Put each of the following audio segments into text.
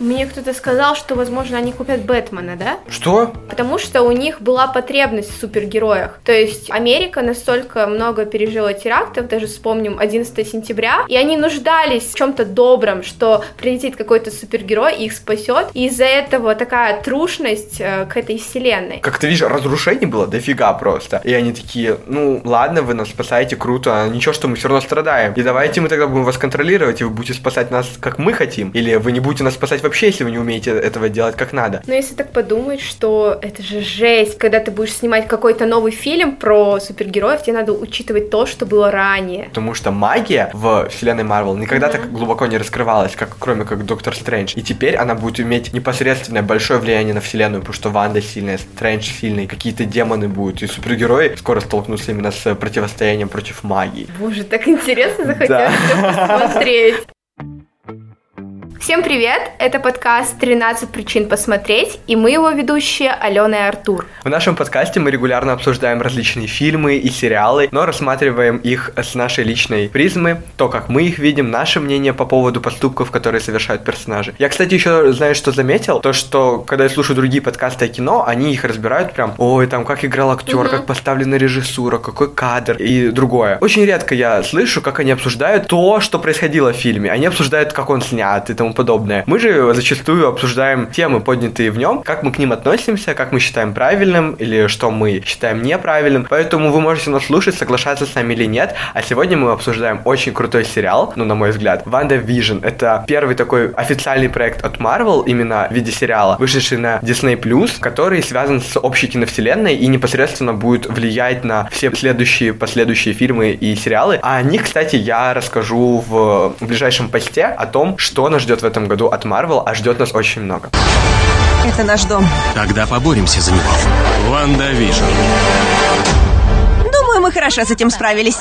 Мне кто-то сказал, что, возможно, они купят Бэтмена, да? Что? Потому что у них была потребность в супергероях. То есть Америка настолько много пережила терактов, даже вспомним 11 сентября, и они нуждались в чем-то добром, что прилетит какой-то супергерой и их спасет. И из-за этого такая трушность э, к этой вселенной. Как ты видишь, разрушений было дофига просто. И они такие, ну ладно, вы нас спасаете, круто, ничего, что мы все равно страдаем. И давайте мы тогда будем вас контролировать, и вы будете спасать нас, как мы хотим. Или вы не будете нас спасать вообще, если вы не умеете этого делать как надо. Но если так подумать, что это же жесть, когда ты будешь снимать какой-то новый фильм про супергероев, тебе надо учитывать то, что было ранее. Потому что магия в вселенной Марвел никогда mm-hmm. так глубоко не раскрывалась, как кроме как Доктор Стрэндж. И теперь она будет иметь непосредственное большое влияние на вселенную, потому что Ванда сильная, Стрэндж сильный, какие-то демоны будут, и супергерои скоро столкнутся именно с противостоянием против магии. Боже, так интересно захотелось посмотреть. Всем привет! Это подкаст «13 причин посмотреть» и мы его ведущие Алена и Артур. В нашем подкасте мы регулярно обсуждаем различные фильмы и сериалы, но рассматриваем их с нашей личной призмы, то, как мы их видим, наше мнение по поводу поступков, которые совершают персонажи. Я, кстати, еще, знаешь, что заметил? То, что, когда я слушаю другие подкасты о кино, они их разбирают прям, ой, там, как играл актер, угу. как поставлена режиссура, какой кадр и другое. Очень редко я слышу, как они обсуждают то, что происходило в фильме. Они обсуждают, как он снят и тому подобное. Мы же зачастую обсуждаем темы, поднятые в нем, как мы к ним относимся, как мы считаем правильным или что мы считаем неправильным. Поэтому вы можете нас слушать, соглашаться с нами или нет. А сегодня мы обсуждаем очень крутой сериал, ну, на мой взгляд, Ванда Vision. Это первый такой официальный проект от Marvel, именно в виде сериала, вышедший на Disney+, который связан с общей киновселенной и непосредственно будет влиять на все следующие, последующие фильмы и сериалы. А о них, кстати, я расскажу в ближайшем посте о том, что нас ждет в этом году от Marvel, а ждет нас очень много. Это наш дом. Тогда поборемся за него. WandaVision. Думаю, мы хорошо с этим справились.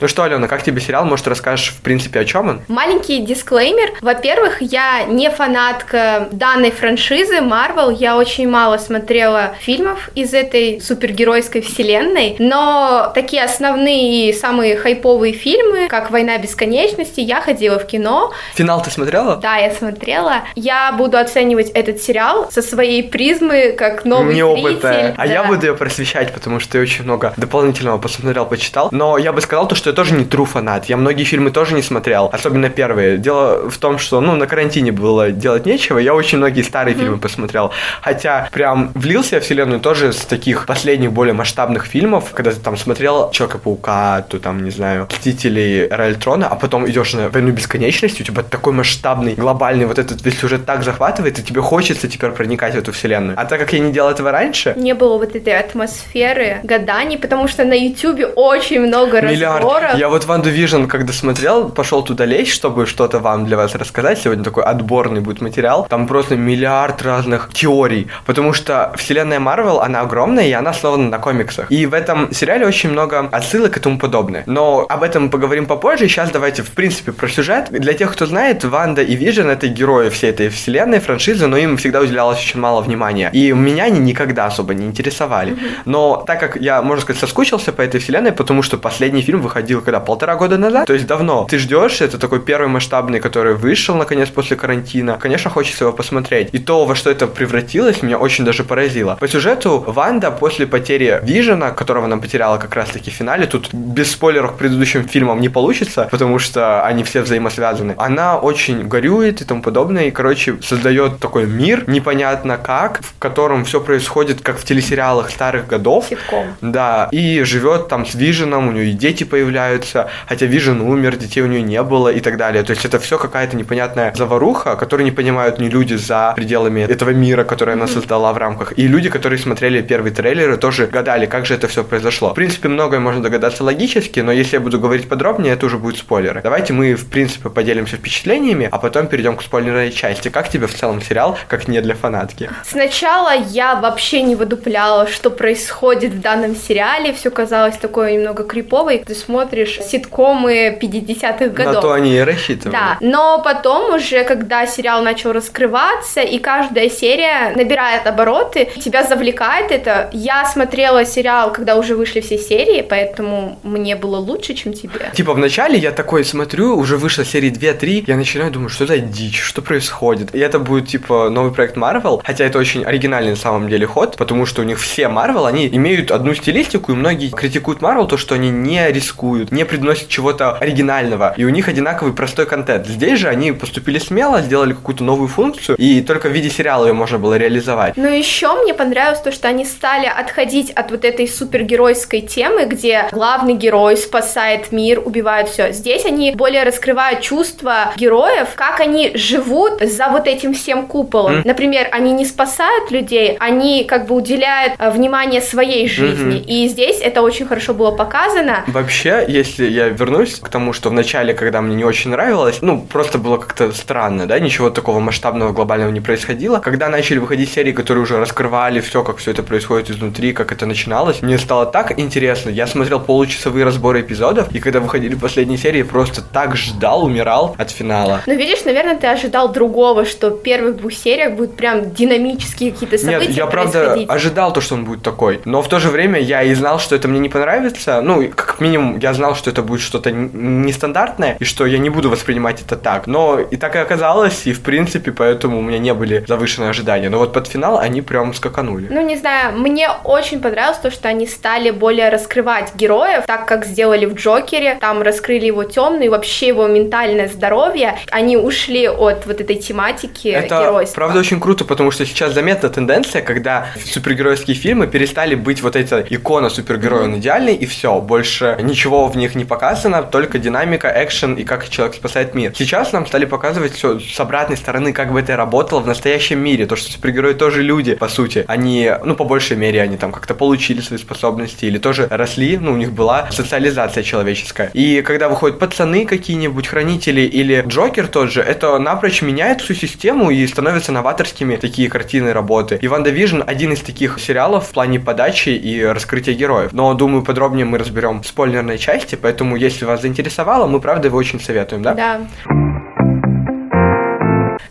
Ну что, Алена, как тебе сериал? Может, расскажешь, в принципе, о чем он? Маленький дисклеймер. Во-первых, я не фанатка данной франшизы Marvel. Я очень мало смотрела фильмов из этой супергеройской вселенной. Но такие основные и самые хайповые фильмы, как «Война бесконечности», я ходила в кино. Финал ты смотрела? Да, я смотрела. Я буду оценивать этот сериал со своей призмы, как новый Неопытная. зритель. А да. я буду ее просвещать, потому что я очень много дополнительного посмотрел, почитал. Но я бы сказал то, что что я тоже не true фанат. Я многие фильмы тоже не смотрел, особенно первые. Дело в том, что, ну, на карантине было делать нечего, я очень многие старые mm-hmm. фильмы посмотрел. Хотя прям влился я в вселенную тоже с таких последних более масштабных фильмов, когда ты там смотрел Человека-паука, то там, не знаю, Мстителей, Эра а потом идешь на Войну бесконечности, у тебя такой масштабный, глобальный вот этот весь сюжет так захватывает, и тебе хочется теперь проникать в эту вселенную. А так как я не делал этого раньше... Не было вот этой атмосферы гаданий, потому что на Ютубе очень много Миллиард разборов. Я вот Ванду Вижн, когда смотрел, пошел туда лезть, чтобы что-то вам для вас рассказать. Сегодня такой отборный будет материал. Там просто миллиард разных теорий, потому что вселенная Марвел, она огромная, и она основана на комиксах. И в этом сериале очень много отсылок и тому подобное. Но об этом мы поговорим попозже. Сейчас давайте, в принципе, про сюжет. Для тех, кто знает, Ванда и Вижн — это герои всей этой вселенной, франшизы, но им всегда уделялось очень мало внимания. И меня они никогда особо не интересовали. Но так как я, можно сказать, соскучился по этой вселенной, потому что последний фильм выходил выходил когда? Полтора года назад? То есть давно. Ты ждешь, это такой первый масштабный, который вышел наконец после карантина. Конечно, хочется его посмотреть. И то, во что это превратилось, меня очень даже поразило. По сюжету, Ванда после потери Вижена, которого она потеряла как раз-таки в финале, тут без спойлеров к предыдущим фильмам не получится, потому что они все взаимосвязаны. Она очень горюет и тому подобное, и, короче, создает такой мир, непонятно как, в котором все происходит, как в телесериалах старых годов. Ситком. Да, и живет там с Виженом, у нее и дети появляются, появляются, хотя Вижен умер, детей у нее не было и так далее. То есть это все какая-то непонятная заваруха, которую не понимают ни люди за пределами этого мира, который она создала в рамках, и люди, которые смотрели первые трейлеры, тоже гадали, как же это все произошло. В принципе, многое можно догадаться логически, но если я буду говорить подробнее, это уже будут спойлеры. Давайте мы, в принципе, поделимся впечатлениями, а потом перейдем к спойлерной части. Как тебе в целом сериал, как не для фанатки? Сначала я вообще не выдупляла, что происходит в данном сериале, все казалось такое немного криповой. Ты смотришь смотришь ситкомы 50-х годов. На то они и рассчитывали. Да, но потом уже, когда сериал начал раскрываться, и каждая серия набирает обороты, тебя завлекает это. Я смотрела сериал, когда уже вышли все серии, поэтому мне было лучше, чем тебе. Типа вначале я такой смотрю, уже вышла серии 2-3, я начинаю думать, что за дичь, что происходит. И это будет типа новый проект Marvel, хотя это очень оригинальный на самом деле ход, потому что у них все Marvel, они имеют одну стилистику, и многие критикуют Marvel то, что они не рискуют, не приносят чего-то оригинального, и у них одинаковый простой контент. Здесь же они поступили смело, сделали какую-то новую функцию, и только в виде сериала ее можно было реализовать. Но еще мне понравилось то, что они стали отходить от вот этой супергеройской темы, где главный герой спасает мир, убивает все. Здесь они более раскрывают чувства героев, как они живут за вот этим всем куполом. Mm. Например, они не спасают людей, они как бы уделяют э, внимание своей жизни. Mm-hmm. И здесь это очень хорошо было показано. Вообще, если я вернусь к тому, что в начале, когда мне не очень нравилось, ну, просто было как-то странно, да, ничего такого масштабного, глобального не происходило. Когда начали выходить серии, которые уже раскрывали все, как все это происходит изнутри, как это начиналось, мне стало так интересно. Я смотрел получасовые разборы эпизодов, и когда выходили последние серии, просто так ждал, умирал от финала. Ну, видишь, наверное, ты ожидал другого, что в первых двух сериях будут прям динамические какие-то события Нет, я правда ожидал то, что он будет такой, но в то же время я и знал, что это мне не понравится. Ну, как минимум, я знал, что это будет что-то нестандартное, и что я не буду воспринимать это так. Но и так и оказалось, и в принципе, поэтому у меня не были завышенные ожидания. Но вот под финал они прям скаканули. Ну, не знаю, мне очень понравилось то, что они стали более раскрывать героев, так как сделали в Джокере. Там раскрыли его темный, вообще его ментальное здоровье. Они ушли от вот этой тематики это, геройства. правда, очень круто, потому что сейчас заметна тенденция, когда супергеройские фильмы перестали быть вот эта икона супергероя, он идеальный, и все, больше ничего в них не показано, только динамика, экшен и как человек спасает мир. Сейчас нам стали показывать все с обратной стороны, как бы это работало в настоящем мире, то, что супергерои тоже люди, по сути. Они, ну, по большей мере, они там как-то получили свои способности или тоже росли, ну, у них была социализация человеческая. И когда выходят пацаны какие-нибудь, хранители или Джокер тот же, это напрочь меняет всю систему и становятся новаторскими такие картины работы. И Ванда Вижн один из таких сериалов в плане подачи и раскрытия героев. Но, думаю, подробнее мы разберем в спойлерной части, поэтому, если вас заинтересовало, мы, правда, его очень советуем, да? Да.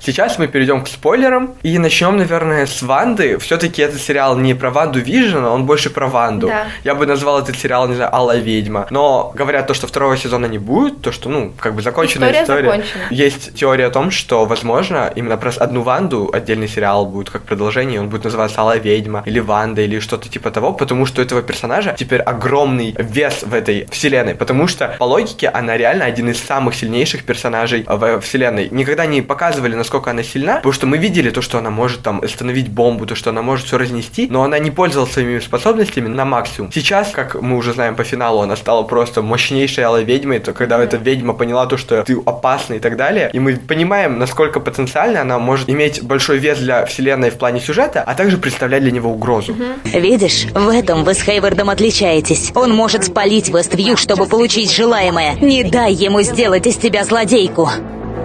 Сейчас мы перейдем к спойлерам и начнем, наверное, с Ванды. Все-таки этот сериал не про Ванду Вижена, он больше про Ванду. Да. Я бы назвал этот сериал, не знаю, Алла ведьма. Но говорят то, что второго сезона не будет, то, что, ну, как бы законченная история. история. Закончена. Есть теория о том, что, возможно, именно про одну Ванду отдельный сериал будет как продолжение, он будет называться Алла ведьма или Ванда или что-то типа того, потому что у этого персонажа теперь огромный вес в этой вселенной, потому что по логике она реально один из самых сильнейших персонажей в вселенной. Никогда не показывали, насколько насколько она сильна, потому что мы видели то, что она может там остановить бомбу, то, что она может все разнести, но она не пользовалась своими способностями на максимум. Сейчас, как мы уже знаем по финалу, она стала просто мощнейшей алой ведьмой, то когда эта ведьма поняла то, что ты опасный и так далее, и мы понимаем, насколько потенциально она может иметь большой вес для вселенной в плане сюжета, а также представлять для него угрозу. Видишь, в этом вы с Хейвардом отличаетесь. Он может спалить Вествью, чтобы получить желаемое. Не дай ему сделать из тебя злодейку.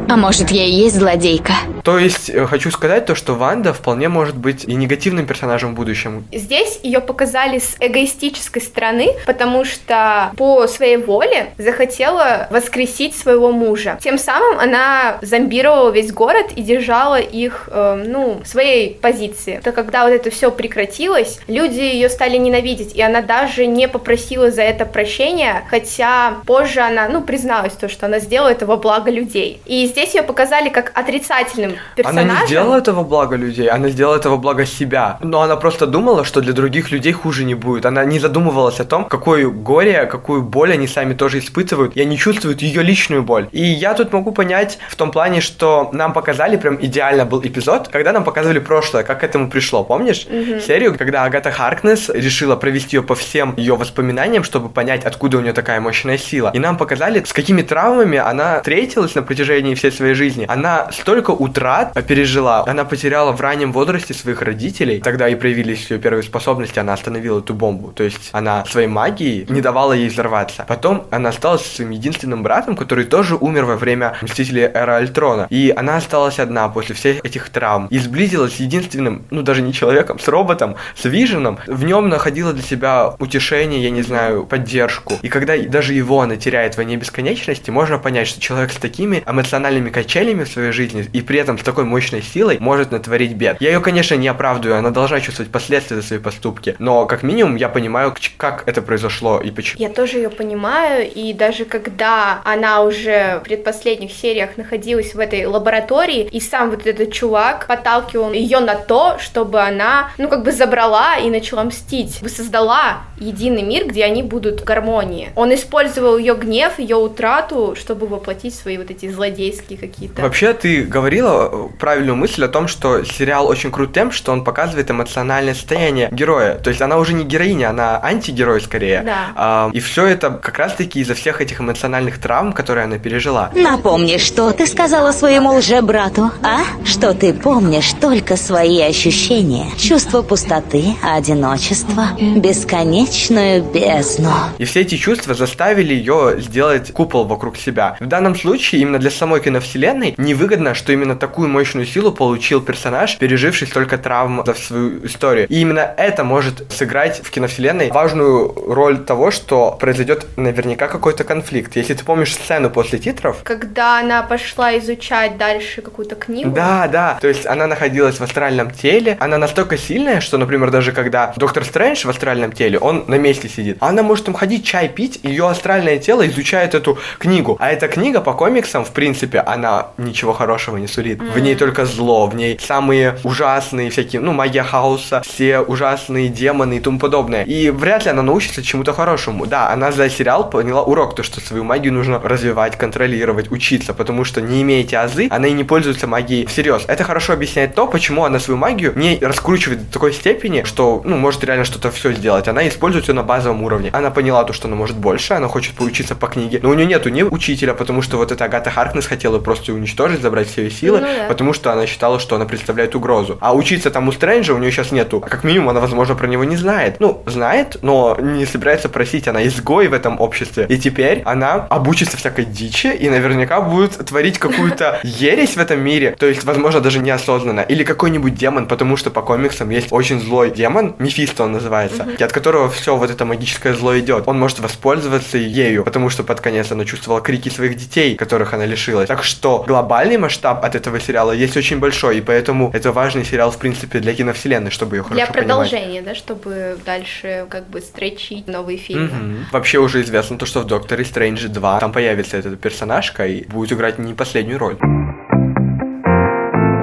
А может, я и есть злодейка? То есть, э, хочу сказать то, что Ванда вполне может быть и негативным персонажем в будущем. Здесь ее показали с эгоистической стороны, потому что по своей воле захотела воскресить своего мужа. Тем самым она зомбировала весь город и держала их, э, ну, в своей позиции. То когда вот это все прекратилось, люди ее стали ненавидеть, и она даже не попросила за это прощения, хотя позже она, ну, призналась то, что она сделала это во благо людей. И здесь ее показали как отрицательным персонажем. Она не сделала этого блага людей, она сделала этого блага себя. Но она просто думала, что для других людей хуже не будет. Она не задумывалась о том, какое горе, какую боль они сами тоже испытывают, и они чувствуют ее личную боль. И я тут могу понять в том плане, что нам показали прям идеально был эпизод, когда нам показывали прошлое, как к этому пришло. Помнишь mm-hmm. серию, когда Агата Харкнес решила провести ее по всем ее воспоминаниям, чтобы понять, откуда у нее такая мощная сила. И нам показали, с какими травмами она встретилась на протяжении всей своей жизни. Она столько утрат пережила. Она потеряла в раннем возрасте своих родителей. Тогда и проявились ее первые способности. Она остановила эту бомбу. То есть она своей магией не давала ей взорваться. Потом она осталась со своим единственным братом, который тоже умер во время Мстителей Эра Альтрона. И она осталась одна после всех этих травм. И сблизилась с единственным, ну даже не человеком, с роботом, с Виженом. В нем находила для себя утешение, я не знаю, поддержку. И когда даже его она теряет в войне бесконечности, можно понять, что человек с такими эмоциональными качелями в своей жизни и при этом с такой мощной силой может натворить бед. Я ее, конечно, не оправдываю, она должна чувствовать последствия за свои поступки, но как минимум я понимаю, как это произошло и почему. Я тоже ее понимаю, и даже когда она уже в предпоследних сериях находилась в этой лаборатории, и сам вот этот чувак подталкивал ее на то, чтобы она, ну, как бы забрала и начала мстить, создала единый мир, где они будут в гармонии. Он использовал ее гнев, ее утрату, чтобы воплотить свои вот эти злодейские какие-то. Вообще, ты говорила э, правильную мысль о том, что сериал очень крут тем, что он показывает эмоциональное состояние героя. То есть она уже не героиня, она антигерой скорее. Да. А, и все это как раз-таки из-за всех этих эмоциональных травм, которые она пережила. Напомни, что ты сказала своему лже-брату, а? Что ты помнишь только свои ощущения, чувство пустоты, одиночества, бесконечную бездну. И все эти чувства заставили ее сделать купол вокруг себя. В данном случае именно для самой киновселенной невыгодно, что именно такую мощную силу получил персонаж, переживший столько травм за свою историю. И именно это может сыграть в киновселенной важную роль того, что произойдет наверняка какой-то конфликт. Если ты помнишь сцену после титров, Когда она пошла изучать дальше какую-то книгу. Да, да. То есть она находилась в астральном теле. Она настолько сильная, что, например, даже когда Доктор Стрэндж в астральном теле, он на месте сидит. Она может там ходить, чай пить, ее астральное тело изучает эту книгу. А эта книга по комиксам, в принципе, она ничего хорошего не сулит. В ней только зло, в ней самые ужасные всякие, ну, магия хаоса, все ужасные демоны и тому подобное. И вряд ли она научится чему-то хорошему. Да, она за сериал поняла урок, то, что свою магию нужно развивать, контролировать, учиться, потому что не имея эти азы, она и не пользуется магией всерьез. Это хорошо объясняет то, почему она свою магию не раскручивает до такой степени, что, ну, может реально что-то все сделать. Она использует ее на базовом уровне. Она поняла то, что она может больше, она хочет поучиться по книге, но у нее нету ни учителя, потому что вот эта Агата Харкнесс хотела просто уничтожить, забрать все ее силы, Ну да. потому что она считала, что она представляет угрозу. А учиться там у Стрэнджа у нее сейчас нету. А как минимум она, возможно, про него не знает. Ну, знает, но не собирается просить. Она изгой в этом обществе. И теперь она обучится всякой дичи и наверняка будет творить какую-то ересь в этом мире. То есть, возможно, даже неосознанно. Или какой-нибудь демон, потому что по комиксам есть очень злой демон, Мефисто он называется, и от которого все вот это магическое зло идет. Он может воспользоваться ею, потому что под конец она чувствовала крики своих детей, которых она лишилась. Так что глобальный масштаб от этого сериала есть очень большой, и поэтому это важный сериал, в принципе, для киновселенной, чтобы ее хорошо Для понимать. продолжения, да, чтобы дальше как бы стречить новые фильмы. Мгм. Вообще уже известно то, что в Докторе Стрэндже 2 там появится эта персонажка и будет играть не последнюю роль.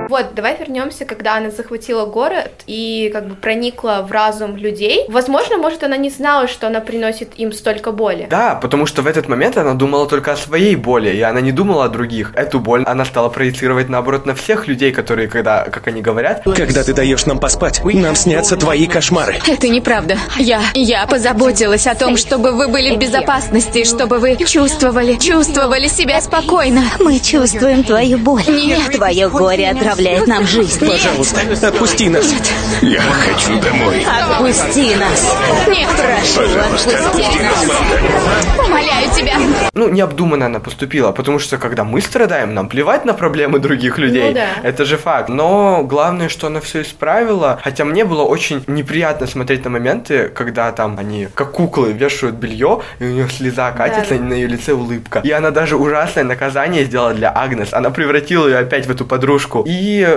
Вот, давай вернемся, когда она захватила город и как бы проникла в разум людей. Возможно, может, она не знала, что она приносит им столько боли. Да, потому что в этот момент она думала только о своей боли, и она не думала о других. Эту боль она стала проецировать, наоборот, на всех людей, которые, когда, как они говорят, Когда ты даешь нам поспать, нам снятся твои кошмары. Это неправда. Я, я позаботилась о том, чтобы вы были в безопасности, чтобы вы чувствовали, чувствовали себя спокойно. Мы чувствуем твою боль. Нет. Твое горе отравляет нам жизнь. Пожалуйста, отпусти нас. Я хочу домой. Отпусти нас. Нет, Прошу, отпусти нас. умоляю тебя. ну, необдуманно она поступила, потому что когда мы страдаем, нам плевать на проблемы других людей. Ну да. Это же факт. Но главное, что она все исправила. Хотя мне было очень неприятно смотреть на моменты, когда там они, как куклы, вешают белье, и у нее слеза катится, Да. и на ее лице улыбка. И она даже ужасное наказание сделала для Агнес. Она превратила ее опять в эту подружку. И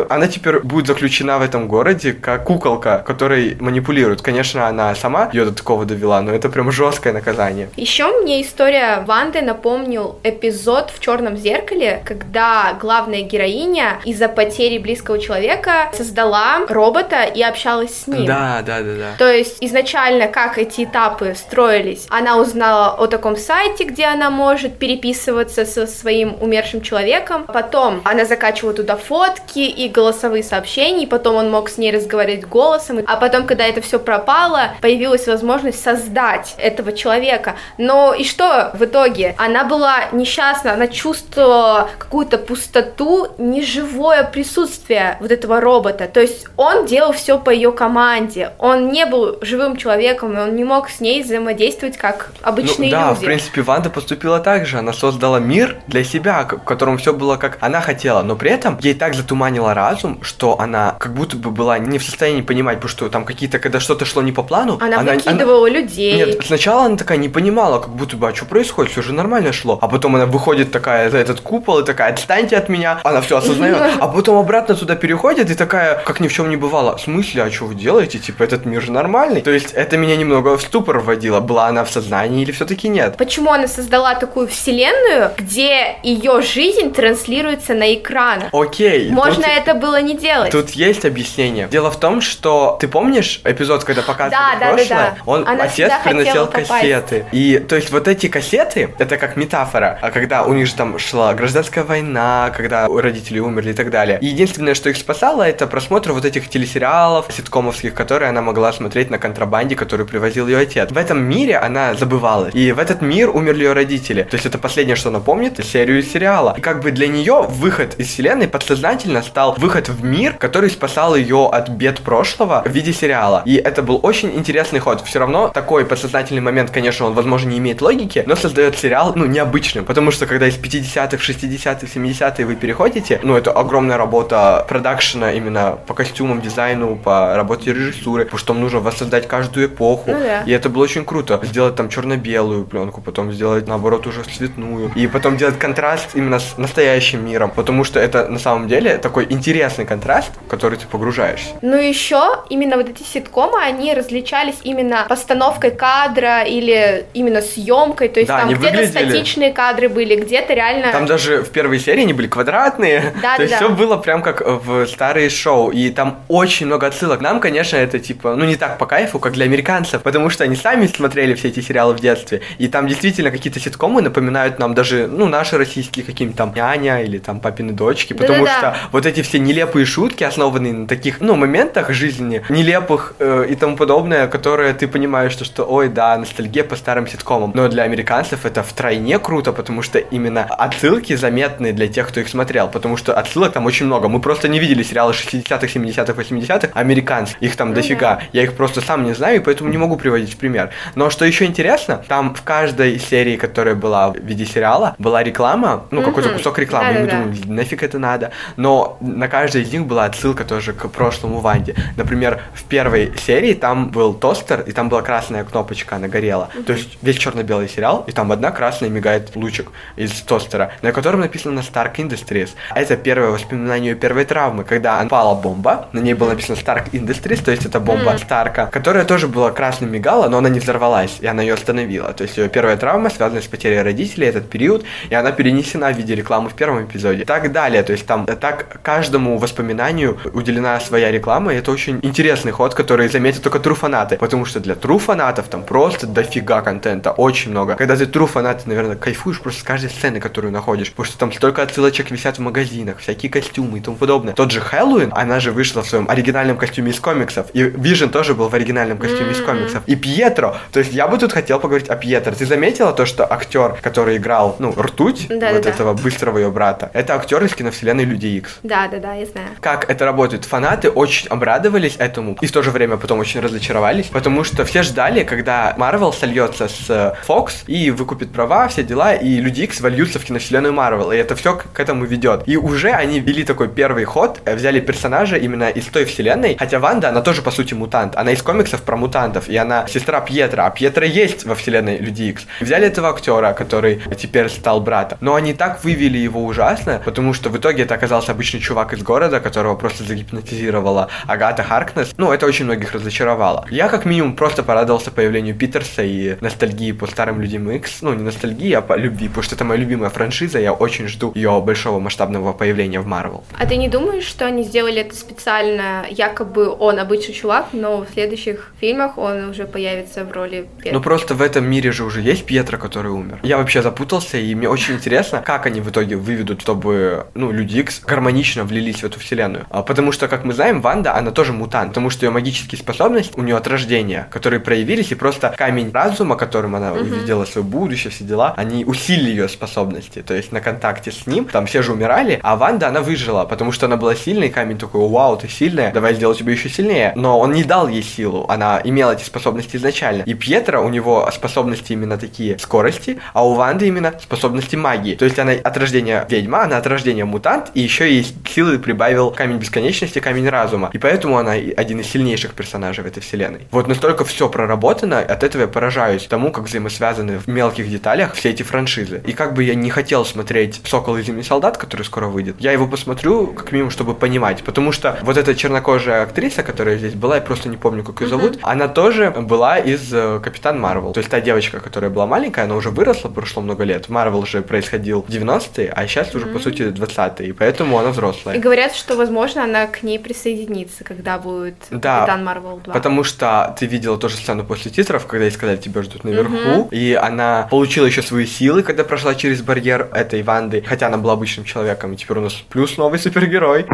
она теперь будет заключена в этом городе как куколка, которой манипулируют. Конечно, она сама ее до такого довела, но это прям жесткое наказание. Еще мне история Ванды напомнил эпизод в Черном зеркале, когда главная героиня из-за потери близкого человека создала робота и общалась с ним. Да, да, да, да. То есть изначально, как эти этапы строились, она узнала о таком сайте, где она может переписываться со своим умершим человеком. Потом она закачивала туда фотки, и голосовые сообщения, и потом он мог с ней разговаривать голосом, а потом, когда это все пропало, появилась возможность создать этого человека. Но и что в итоге? Она была несчастна, она чувствовала какую-то пустоту, неживое присутствие вот этого робота. То есть он делал все по ее команде, он не был живым человеком, он не мог с ней взаимодействовать как обычные ну, да, люди. в принципе, Ванда поступила так же. Она создала мир для себя, в котором все было как она хотела, но при этом ей так затуманило разум, что она как будто бы была не в состоянии понимать, потому что там какие-то, когда что-то шло не по плану, Она, она, выкидывала людей. Нет, сначала она такая не понимала, как будто бы, а что происходит, все же нормально шло. А потом она выходит такая за этот купол и такая, отстаньте от меня. Она все осознает. А потом обратно туда переходит и такая, как ни в чем не бывало. В смысле, а что вы делаете? Типа, этот мир же нормальный. То есть это меня немного в ступор вводило. Была она в сознании или все-таки нет? Почему она создала такую вселенную, где ее жизнь транслируется на экран? Окей. Можно тут- это было не делать. Тут есть объяснение. Дело в том, что ты помнишь эпизод, когда показывали Да, да, да, прошлое? да. Он Она отец приносил кассеты. И то есть вот эти кассеты, это как метафора, а когда у них же там шла гражданская война, когда родители умерли и так далее. И единственное, что их спасало, это просмотр вот этих телесериалов, ситкомовских, которые она могла смотреть на контрабанде, которую привозил ее отец. В этом мире она забывалась. И в этот мир умерли ее родители. То есть это последнее, что она помнит, серию сериала. И как бы для нее выход из вселенной подсознательно стал выход в мир, который спасал ее от бед прошлого в виде сериала. И это был очень интересный ход. Все равно такой подсознательный момент, конечно, он, возможно, не имеет логики, но создает сериал, ну, необычным. Потому что, когда из 50-х, 60-х, 70-х вы переходите, ну, это огромная работа продакшена именно по костюмам, дизайну, по работе режиссуры, потому что нужно воссоздать каждую эпоху. Ну да. И это было очень круто. Сделать там черно-белую пленку, потом сделать, наоборот, уже цветную. И потом делать контраст именно с настоящим миром. Потому что это, на самом деле, такой интересный контраст, в который ты погружаешься. Ну еще именно вот эти ситкомы, они различались именно постановкой кадра или именно съемкой, то есть Да, там где-то выглядели- статичные кадры были, где-то реально... Там даже в первой серии они были квадратные. Да, То да, есть да. все было прям как в старые шоу. И там очень много отсылок. Нам, конечно, это типа, ну не так по кайфу, как для американцев, потому что они сами смотрели все эти сериалы в детстве. И там действительно какие-то ситкомы напоминают нам даже, ну, наши российские какие-нибудь там няня или там папины дочки. Потому Да-да-да. что вот эти все нелепые шутки, основанные на таких, ну, моментах жизни, нелепых э, и тому подобное, которые ты понимаешь, что, что, ой, да, ностальгия по старым ситкомам. Но для американцев это втройне круто, потому что именно отсылки заметны для тех, кто их смотрел, потому что отсылок там очень много. Мы просто не видели сериалы 60-х, 70-х, 80-х, американцев. Их там дофига. Я их просто сам не знаю, и поэтому не могу приводить в пример. Но что еще интересно, там в каждой серии, которая была в виде сериала, была реклама, ну, какой-то кусок рекламы. И мы думали, нафиг это надо. Но на каждой из них была отсылка тоже к прошлому Ванде. Например, в первой серии там был тостер, и там была красная кнопочка, она горела. То есть весь черно-белый сериал, и там одна красная мигает лучик из тостера, на котором написано Stark Industries. Это первое воспоминание ее первой травмы, когда упала бомба, на ней было написано Stark Industries, то есть это бомба Старка, которая тоже была красным мигала, но она не взорвалась, и она ее остановила. То есть ее первая травма связана с потерей родителей, этот период, и она перенесена в виде рекламы в первом эпизоде. И так далее. То есть там так каждому воспоминанию уделена своя реклама, и это очень интересный ход, который заметят только true фанаты. Потому что для true фанатов там просто дофига контента, очень много. Когда ты true фанат, ты, наверное, кайфуешь просто с каждой сцены, которую находишь. Потому что там столько отсылочек висят в магазинах, всякие костюмы и тому подобное. Тот же Хэллоуин, она же вышла в своем оригинальном костюме из комиксов. И Вижен тоже был в оригинальном костюме из комиксов. И Пьетро. То есть я бы тут хотел поговорить о Пьетро. Ты заметила то, что актер, который играл, ну, ртуть, Да-да-да. вот этого быстрого ее брата, это актер из киновселенной Люди Икс. Да, да, да, я знаю. Как это работает? Фанаты очень обрадовались этому и в то же время потом очень разочаровались, потому что все ждали, когда Марвел сольется с э, Fox и выкупит права, все дела, и Люди Икс вольются в киновселенную Марвел, и это все к этому ведет. И уже они ввели такой первый ход, э, взяли персонажа именно из той вселенной, хотя Ванда, она тоже по сути мутант, она из комиксов про мутантов, и она сестра Пьетра, а Пьетра есть во вселенной Люди Икс. Взяли этого актера, который теперь стал братом, но они так вывели его ужасно, потому что в итоге это оказался обычный чувак из города, которого просто загипнотизировала Агата Харкнес. Ну, это очень многих разочаровало. Я, как минимум, просто порадовался появлению Питерса и ностальгии по старым людям Икс. Ну, не ностальгии, а по любви, потому что это моя любимая франшиза, я очень жду ее большого масштабного появления в Марвел. А ты не думаешь, что они сделали это специально, якобы он обычный чувак, но в следующих фильмах он уже появится в роли Петра? Ну просто в этом мире же уже есть Пьетро, который умер. Я вообще запутался, и мне очень интересно, как они в итоге выведут, чтобы, ну, Люди Икс гармонично органично влились в эту вселенную. А, потому что, как мы знаем, Ванда, она тоже мутант, потому что ее магические способности у нее от рождения, которые проявились, и просто камень разума, которым она увидела свое будущее, все дела, они усилили ее способности. То есть на контакте с ним, там все же умирали, а Ванда, она выжила, потому что она была сильной, камень такой, вау, ты сильная, давай сделаю тебя еще сильнее. Но он не дал ей силу, она имела эти способности изначально. И Пьетро, у него способности именно такие скорости, а у Ванды именно способности магии. То есть она от рождения ведьма, она от рождения мутант, и еще ей силы прибавил камень бесконечности, камень разума. И поэтому она один из сильнейших персонажей в этой вселенной. Вот настолько все проработано, от этого я поражаюсь тому, как взаимосвязаны в мелких деталях все эти франшизы. И как бы я не хотел смотреть «Сокол и Зимний солдат», который скоро выйдет, я его посмотрю, как минимум, чтобы понимать. Потому что вот эта чернокожая актриса, которая здесь была, я просто не помню, как ее зовут, она тоже была из э, Капитан Марвел. То есть та девочка, которая была маленькая, она уже выросла, прошло много лет. Марвел же происходил в 90-е, а сейчас уже, по сути, 20-е, и поэтому она взрослая. И говорят, что, возможно, она к ней присоединится, когда будет Да, Капитан Марвел 2. Потому что ты видела тоже сцену после титров, когда ей сказали, тебя ждут наверху, и она получила еще свои силы, когда прошла через барьер этой Ванды, хотя она была обычным человеком, и теперь у нас плюс новый супергерой.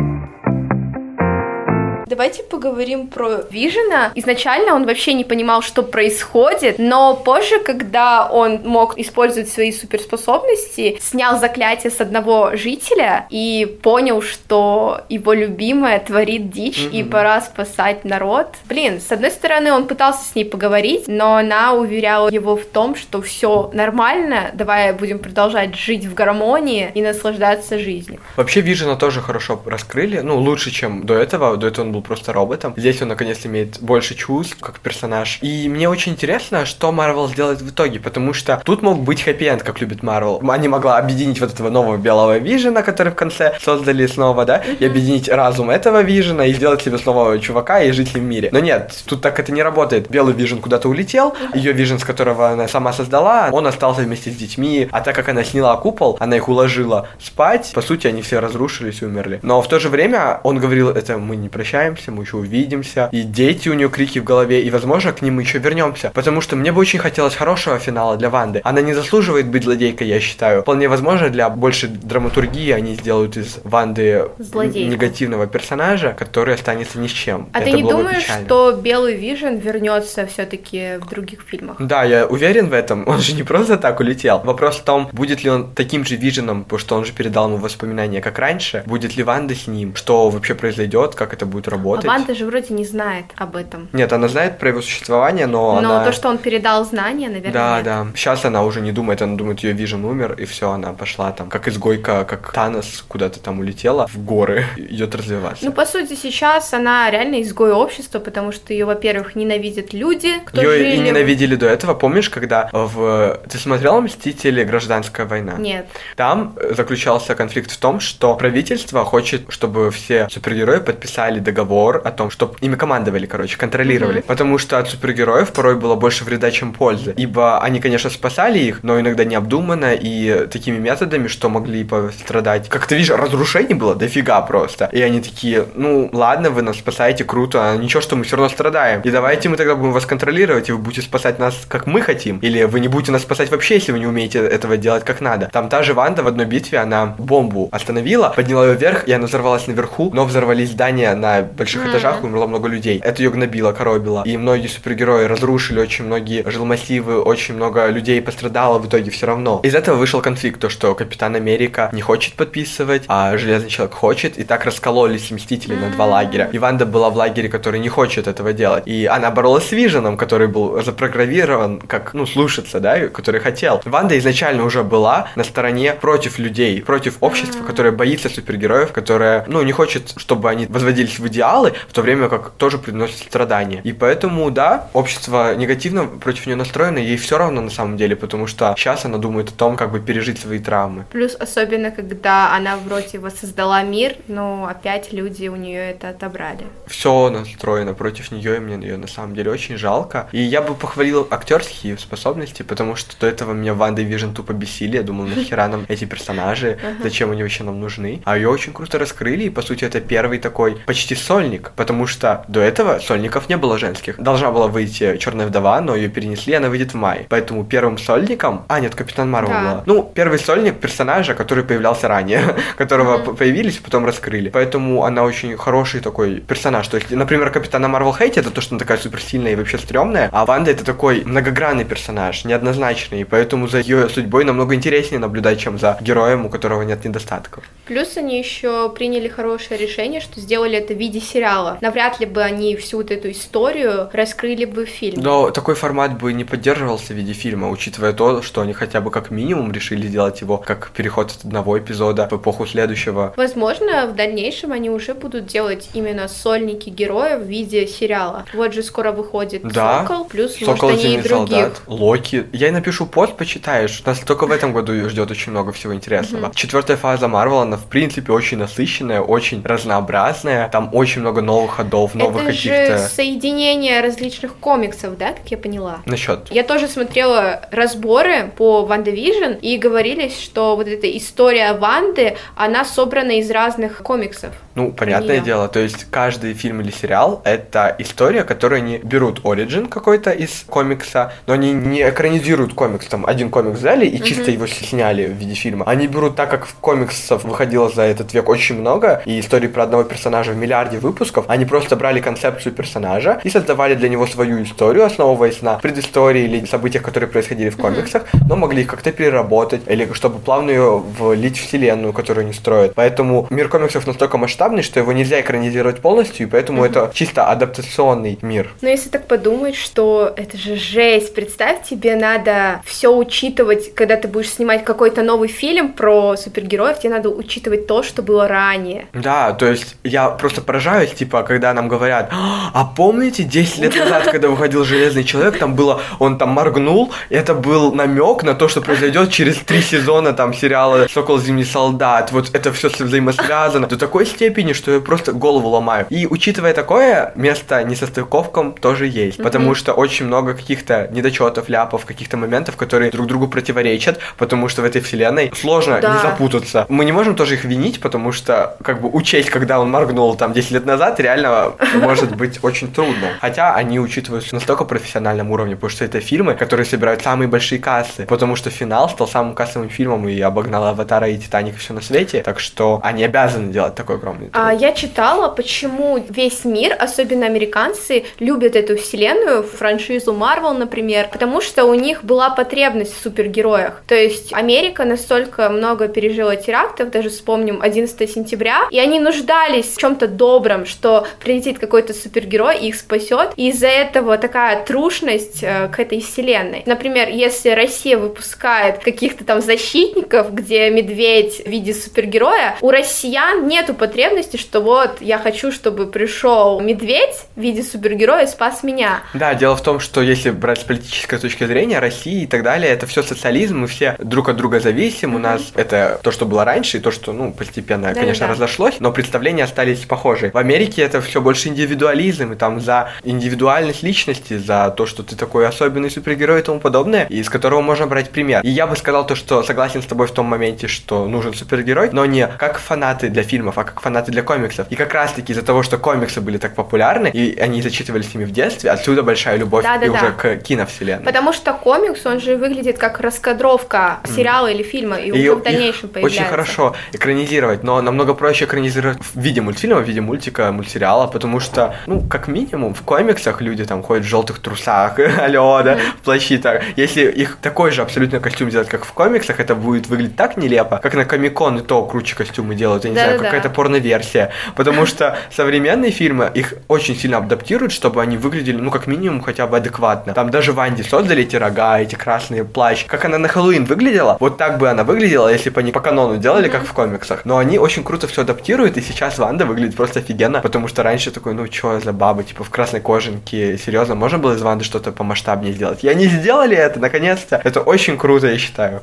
Давайте поговорим про Вижена. Изначально он вообще не понимал, что происходит, но позже, когда он мог использовать свои суперспособности, снял заклятие с одного жителя и понял, что его любимая творит дичь и пора спасать народ. Блин, с одной стороны, он пытался с ней поговорить, но она уверяла его в том, что все нормально, давай будем продолжать жить в гармонии и наслаждаться жизнью. Вообще Вижена тоже хорошо раскрыли, ну, лучше, чем до этого. До этого он был просто роботом. Здесь он, наконец, имеет больше чувств, как персонаж. И мне очень интересно, что Марвел сделает в итоге, потому что тут мог быть хэппи-энд, как любит Марвел. Они могла объединить вот этого нового белого Вижена, который в конце создали снова, да, и объединить разум этого Вижена и сделать себе снова чувака и жить в мире. Но нет, тут так это не работает. Белый Вижен куда-то улетел, ее Вижен, с которого она сама создала, он остался вместе с детьми, а так как она сняла купол, она их уложила спать, по сути, они все разрушились и умерли. Но в то же время он говорил, это мы не прощаемся, мы еще увидимся, и дети у нее крики в голове, и, возможно, к ним мы еще вернемся. Потому что мне бы очень хотелось хорошего финала для Ванды. Она не заслуживает быть злодейкой, я считаю. Вполне возможно, для большей драматургии они сделают из Ванды Злодейку. негативного персонажа, который останется ни с чем. А Это ты не думаешь, печально. что Белый Вижен вернется все-таки в других фильмах? Да, я уверен в этом. Он же не просто так улетел. Вопрос в том, будет ли он таким же Виженом, потому что он же передал ему воспоминания, как раньше. Будет ли Ванда с ним? Что вообще произойдет? Как это будет А работать? Ванда же вроде не знает об этом. Нет, она знает про его существование, но, Но она... то, что он передал знания, наверное, Да, нет. да. Сейчас она уже не думает, она думает, ее Вижен умер, и все, она пошла там, как изгойка, как Танос куда-то там улетела в горы, идет развиваться. Ну, по сути, сейчас она реально изгой общества, потому что ее, во-первых, ненавидят люди, кто Ее жили... и ненавидели до этого. Помнишь, когда в... Ты смотрела «Мстители. Гражданская война»? Нет. Там э, заключался конфликт в том, что правительство хочет, чтобы все супергерои подписали договор о том, чтобы ими командовали, короче, контролировали. Потому что от супергероев порой было больше вреда, чем пользы. Ибо они, конечно, спасали их, но иногда необдуманно и такими методами, что могли пострадать. Как ты видишь, разрушений было дофига просто. И они такие, ну ладно, вы нас спасаете, круто, а ничего, что мы все равно страдаем. И давайте мы тогда будем вас контролировать, и вы будете спасать нас, как мы хотим. Или вы не будете нас спасать вообще, если вы не умеете этого делать как надо. Там та же Ванда в одной битве, она бомбу остановила, подняла ее вверх, и она взорвалась наверху, но взорвались здания на больших этажах, и умерло много людей. Это ее гнобило, коробило. И многие супергерои разрушили очень многие жилмассивы, очень много людей пострадало в итоге все равно. Из этого вышел конфликт, то, что Капитан Америка не хочет подписывать, а Железный Человек хочет, и так раскололись Мстители на два лагеря. И Ванда была в лагере, который не хочет этого делать. И она боролась с Виженом, который был запрограммирован, как, ну, слушаться, да, который хотел. Ванда изначально уже была на стороне против людей, против общества, которое боится супергероев, которое, ну, не хочет, чтобы они возводились в идеалы, в то время как тоже приносит страдания. И поэтому, да, общество негативно против нее настроено, ей все равно на самом деле, потому что сейчас она думает о том, как бы пережить свои травмы. Плюс особенно, когда она вроде воссоздала мир, но опять люди у нее это отобрали. Все настроено против нее, и мне ее на самом деле очень жалко. И я бы похвалил актерские способности, потому что до этого меня Ванда Вижн тупо бесили. Я думал, нахера нам эти персонажи, зачем они вообще нам нужны. А ее очень круто раскрыли, и по сути это первый такой почти сольник, потому что до этого сольников не было женских. Должна была выйти Черная вдова, но ее перенесли, она выйдет в мае. Поэтому первым сольником... А, нет, Капитан Марвел Да. была. Ну, первый сольник персонажа, который появлялся ранее, которого п- появились, потом раскрыли. Поэтому она очень хороший такой персонаж. То есть, например, Капитана Марвел хейтят за то, что она такая суперсильная и вообще стрёмная, а Ванда это такой многогранный персонаж, неоднозначный, и поэтому за ее судьбой намного интереснее наблюдать, чем за героем, у которого нет недостатков. Плюс они еще приняли хорошее решение, что сделали это в виде сериала. Навряд ли бы они всю вот эту историю раскрыли бы в фильме. Но такой формат бы не поддерживался в виде фильма, учитывая то, что они хотя бы как минимум решили сделать его как переход от одного эпизода в эпоху следующего. Возможно, в дальнейшем они уже будут делать именно сольники героев в виде сериала. Вот же скоро выходит Да, Сокол, плюс, Сокол, может, они и других. солдат, Локи. Я и напишу пост, почитаешь. Нас только в этом году ждет очень много всего интересного. Четвертая фаза Марвел, она в принципе очень насыщенная, очень разнообразная. Там очень много новых ходов, новых Это же каких-то. соединение различных комиксов, да, как я поняла? Насчет. Я тоже смотрела разборы по Ванда Вижн и говорилось, что вот эта история Ванды, она собрана из разных комиксов. Ну, понятное неё. дело, то есть каждый фильм или сериал — это история, которую они берут оригин какой-то из комикса, но они не экранизируют комикс, там один комикс взяли и чисто его сняли в виде фильма. Они берут, так как комиксов выходило за этот век очень много, и истории про одного персонажа в миллиарде выпусков, они просто брали концепцию персонажа и создавали для него свою историю, основываясь на предыстории или событиях, которые происходили в комиксах, но могли их как-то переработать, или чтобы плавно ее влить в вселенную, которую они строят. Поэтому мир комиксов настолько масштабный, что его нельзя экранизировать полностью, и поэтому это чисто адаптационный мир. Но если так подумать, что это же жесть, представь, тебе надо все учитывать, когда ты будешь снимать какой-то новый фильм про супергероев, тебе надо учитывать то, что было ранее. Да, то есть я просто поражаюсь, типа, когда нам говорят, а помните 10 лет назад, когда выходил Железный Человек, там было, он там моргнул, это был намек на то, что произойдет через три сезона там сериала Сокол Зимний Солдат, вот это все взаимосвязано. До такой степени, что я просто голову ломаю. И учитывая такое, место несостыковкам тоже есть, потому что очень много каких-то недочетов, ляпов, каких-то моментов, которые друг другу противоречат, потому что в этой вселенной сложно Да. не запутаться. Мы не можем тоже их винить, потому что, как бы, учесть, когда он моргнул там 10 лет назад, реально может быть очень трудно. Хотя они учитываются на настолько профессиональном уровне, потому что это фильмы, которые собирают самые большие кассы, потому что финал стал самым кассовым фильмом и обогнал Аватара и Титаник и все на свете, так что они обязаны делать такой огромный А я читала, почему весь мир, особенно американцы, любят эту вселенную, франшизу Марвел, например, потому что у них была потребность в супергероях. То есть Америка настолько много пережила терактов, даже вспомним 11 сентября, и они нуждались в чем-то добром, что прилетит какой-то супергерой и их спасет. И из-за этого такая трушность э, к этой вселенной. Например, если Россия выпускает каких-то там защитников, где медведь в виде супергероя, у россиян нету потребности, что вот я хочу, чтобы пришел медведь в виде супергероя и спас меня. Да, дело в том, что если брать с политической точки зрения, Россия и так далее, это все социализм, мы все друг от друга зависим, у нас это то, что было раньше, и то, что, ну, постепенно, Да-да-да. конечно, разошлось, но представления остались похожие. В Америке это все больше индивидуализм, и там за индивидуальность личности, за то, что ты такой особенный супергерой и тому подобное, из которого можно брать пример. И я бы сказал то, что согласен с тобой в том моменте, что нужен супергерой, но не как фанаты для фильмов, а как фанаты для комиксов. И как раз-таки из-за того, что комиксы были так популярны, и они зачитывались ими в детстве, отсюда большая любовь Да-да-да. и уже к киновселенной. Потому что комикс, он же выглядит как раскадровка сериала или фильма, и, И уже в дальнейшем появляется. Очень хорошо экранизировать, но намного проще экранизировать в виде мультфильма, в виде мультика, мультсериала, потому что, ну, как минимум, в комиксах люди там ходят в желтых трусах, алло, да, в плащи так. Если их такой же абсолютно костюм сделать, как в комиксах, это будет выглядеть так нелепо, как на Комикон и то круче костюмы делают, я не знаю, Да-да-да. какая-то порно-версия. Потому что современные фильмы их очень сильно адаптируют, чтобы они выглядели, ну, как минимум, хотя бы адекватно. Там даже Ванди создали эти рога, эти красные плащ. Как она на Хэллоуин выглядела, вот так бы она выглядела, если бы они по канону делали, как в комиксах. Но они очень круто все адаптируют, и сейчас Ванда выглядит просто офигенно, потому что раньше такой, ну, чё за баба, типа, в красной кожанке, серьезно, можно было из Ванды что-то помасштабнее сделать? И они сделали это, наконец-то. Это очень круто, я считаю.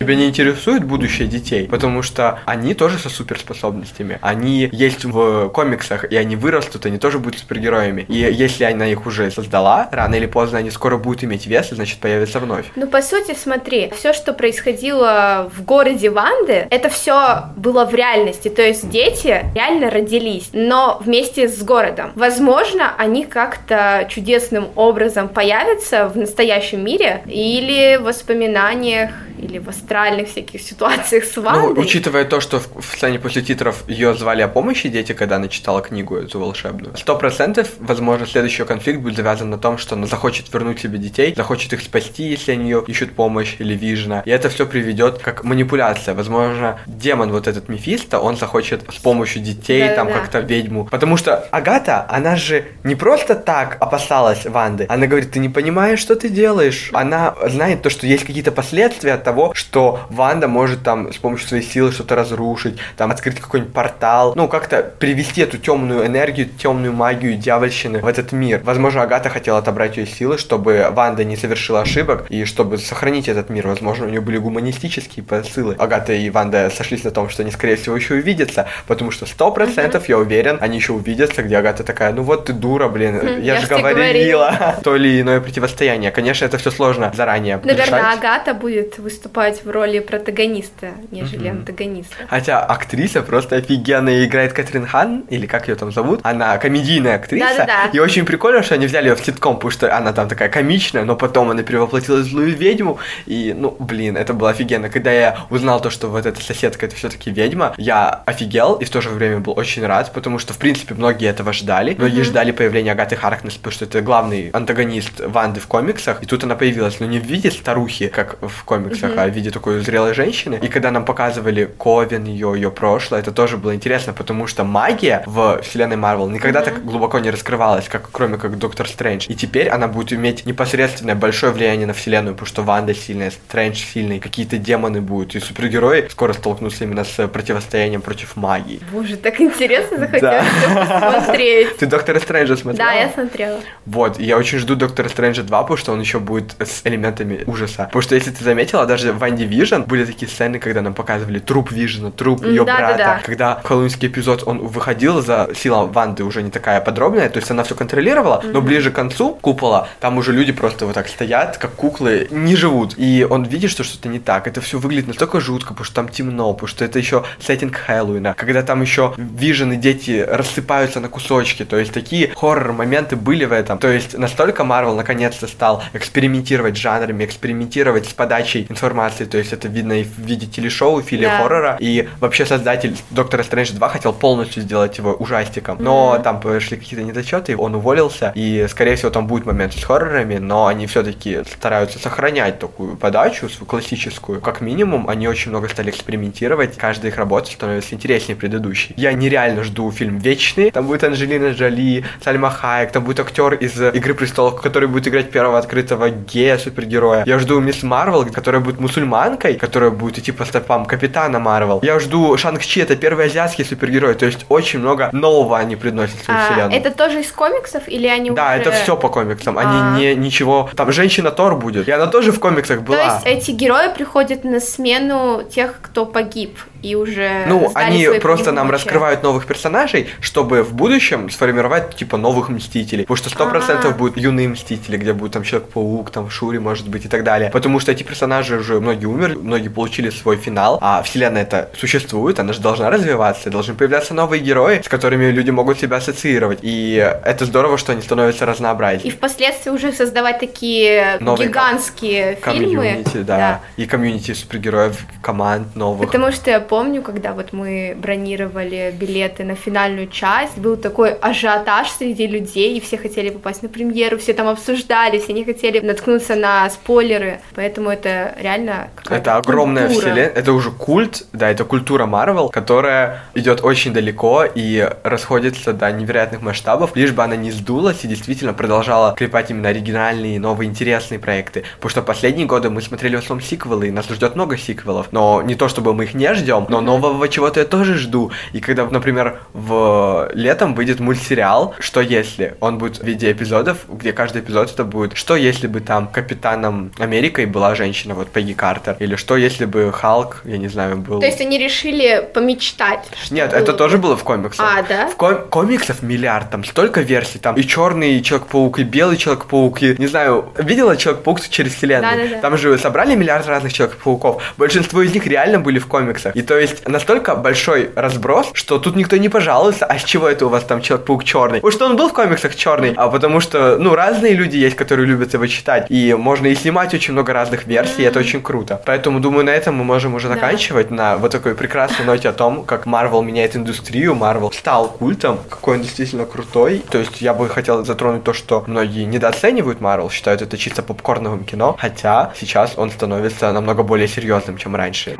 Тебя не интересует будущее детей, потому что они тоже со суперспособностями. Они есть в комиксах, и они вырастут, они тоже будут супергероями. И если она их уже создала, рано или поздно они скоро будут иметь вес, и значит появятся вновь. Ну, по сути, смотри, все, что происходило в городе Ванды, это все было в реальности. То есть дети реально родились, но вместе с городом. Возможно, они как-то чудесным образом появятся в настоящем мире или в воспоминаниях или в астральных всяких ситуациях с Вандой. Ну, учитывая то, что в, в сцене после титров ее звали о помощи дети, когда она читала книгу эту волшебную, сто процентов, возможно, следующий конфликт будет завязан на том, что она захочет вернуть себе детей, захочет их спасти, если они ее ищут помощь или Вижна, и это все приведет как манипуляция. Возможно, демон вот этот Мефисто, он захочет с помощью детей Да-да-да. там как-то ведьму. Потому что Агата, она же не просто так опасалась Ванды, она говорит, ты не понимаешь, что ты делаешь. Она знает то, что есть какие-то последствия от того, что Ванда может там с помощью своей силы что-то разрушить, там открыть какой-нибудь портал, ну как-то привести эту темную энергию, темную магию дьявольщины в этот мир. Возможно, Агата хотела отобрать ее силы, чтобы Ванда не совершила ошибок и чтобы сохранить этот мир. Возможно, у нее были гуманистические посылы. Агата и Ванда сошлись на том, что они, скорее всего, еще увидятся, потому что сто процентов, я уверен, они еще увидятся, где Агата такая, ну вот ты дура, блин, Хм, я, я же тебе говорила. То или иное противостояние. Конечно, это все сложно заранее Наверное, решать. Агата будет выступать в роли протагониста, нежели антагониста. Хотя актриса просто офигенная играет Катрин Хан, или как ее там зовут. Она комедийная актриса. Да-да-да. И очень прикольно, что они взяли ее в ситком, потому что она там такая комичная, но потом она перевоплотилась в злую ведьму. И, ну, блин, это было офигенно. Когда я узнал то, что вот эта соседка это все-таки ведьма, я офигел и в то же время был очень рад, потому что, в принципе, многие этого ждали. Многие ждали появления Агаты Харкнес, потому что это главный антагонист Ванды в комиксах. И тут она появилась, но не в виде старухи, как в комиксах, а в виде такой зрелой женщины. И когда нам показывали Ковен, ее, ее прошлое, это тоже было интересно, потому что магия в вселенной Марвел никогда так глубоко не раскрывалась, как кроме как Доктор Стрэндж. И теперь она будет иметь непосредственное большое влияние на вселенную, потому что Ванда сильная, Стрэндж сильный, какие-то демоны будут, и супергерои скоро столкнутся именно с противостоянием против магии. Боже, так интересно захотелось посмотреть. Ты Доктора Стрэнджа смотрела? Да, я смотрела. Вот, и я очень жду Доктора Стрэнджа 2, потому что он еще будет с элементами ужаса. Потому что, если ты заметила, даже в Ванде Вижн были такие сцены, когда нам показывали труп Вижна, труп ее да-да-да. брата. Когда хэллоуинский эпизод, он выходил за сила Ванды уже не такая подробная, то есть она все контролировала, но ближе к концу купола, там уже люди просто вот так стоят, как куклы, не живут. И он видит, что что-то не так. Это все выглядит настолько жутко, потому что там темно, потому что это еще сеттинг Хэллоуина. Когда там еще Вижн и дети рассыпаются на кусочки, то есть такие хоррор-моменты были в этом. То есть настолько Марвел наконец-то стал экспериментировать с жанрами, экспериментировать с подачей информации, то есть это видно и в виде телешоу, в филе Да. хоррора, и вообще создатель Доктора Стрэндж 2 хотел полностью сделать его ужастиком, но там пошли какие-то недочеты, он уволился, и скорее всего там будет момент с хоррорами, но они все-таки стараются сохранять такую подачу свою классическую. Как минимум, они очень много стали экспериментировать, каждая их работа становится интереснее предыдущей. Я нереально жду фильм «Вечные», там будет Анджелина Джоли, Сальма Хайек, там будет актер из «Игры престолов», который будет играть первого открытого гея-супергероя. Я жду Мисс Марвел, которая будет мусульманкой, которая будет идти по стопам Капитана Марвел. Я жду Шанг-Чи, это первый азиатский супергерой, то есть очень много нового они приносят в А, вселенную. это тоже из комиксов или они Да, уже... это все по комиксам. Они А. не ничего. Там женщина Тор будет. И она тоже в комиксах То была. есть эти герои приходят на смену тех, кто погиб и уже Ну, они просто нам раскрывают новых персонажей, чтобы в будущем сформировать, типа, новых Мстителей. Потому что сто процентов А. будут юные Мстители, где будет там Человек-паук, там Шури, может быть, и так далее. Потому что эти персонажи уже многие умерли, многие получили свой финал, а вселенная это существует, она же должна развиваться, должны появляться новые герои, с которыми люди могут себя ассоциировать. И это здорово, что они становятся И разнообразнее. впоследствии уже создавать такие Новые гигантские фильмы. Комьюнити, да. И комьюнити супергероев, команд новых. Потому что помню, когда вот мы бронировали билеты на финальную часть, был такой ажиотаж среди людей, и все хотели попасть на премьеру, все там обсуждали, все не хотели наткнуться на спойлеры, поэтому это реально Это огромная культура. вселенная, это уже культ, да, это культура Марвел, которая идет очень далеко и расходится до невероятных масштабов, лишь бы она не сдулась и действительно продолжала клепать именно оригинальные, новые, интересные проекты. Потому что последние годы мы смотрели в основном сиквелы, и нас ждет много сиквелов, но не то чтобы мы их не ждем, ждем. Но нового чего-то я тоже жду. И когда, например, в летом выйдет мультсериал «Что если?», он будет в виде эпизодов, где каждый эпизод это будет «Что если бы там капитаном Америкой была женщина, вот Пегги Картер?» Или «Что если бы Халк, я не знаю, был...» То есть они решили помечтать. что Нет, это бы. тоже было в комиксах. А, да? В ком- комиксов миллиард, там столько версий, там и черный Человек-паук, и белый Человек-паук, и, не знаю, видела Человек-паук через вселенную? Да-да-да. Там же собрали миллиард разных Человек-пауков. Большинство из них реально были в комиксах. И то есть настолько большой разброс, что тут никто не пожалуется, а с чего это у вас там Человек-паук черный? Потому что он был в комиксах черный, а потому что, ну, разные люди есть, которые любят его читать, и можно и снимать очень много разных версий, и это очень круто. Поэтому, думаю, на этом мы можем уже Да. заканчивать, на вот такой прекрасной ноте о том, как Марвел меняет индустрию, Марвел стал культом, какой он действительно крутой. То есть я бы хотел затронуть то, что многие недооценивают Марвел, считают это чисто попкорновым кино, хотя сейчас он становится намного более серьезным, чем раньше.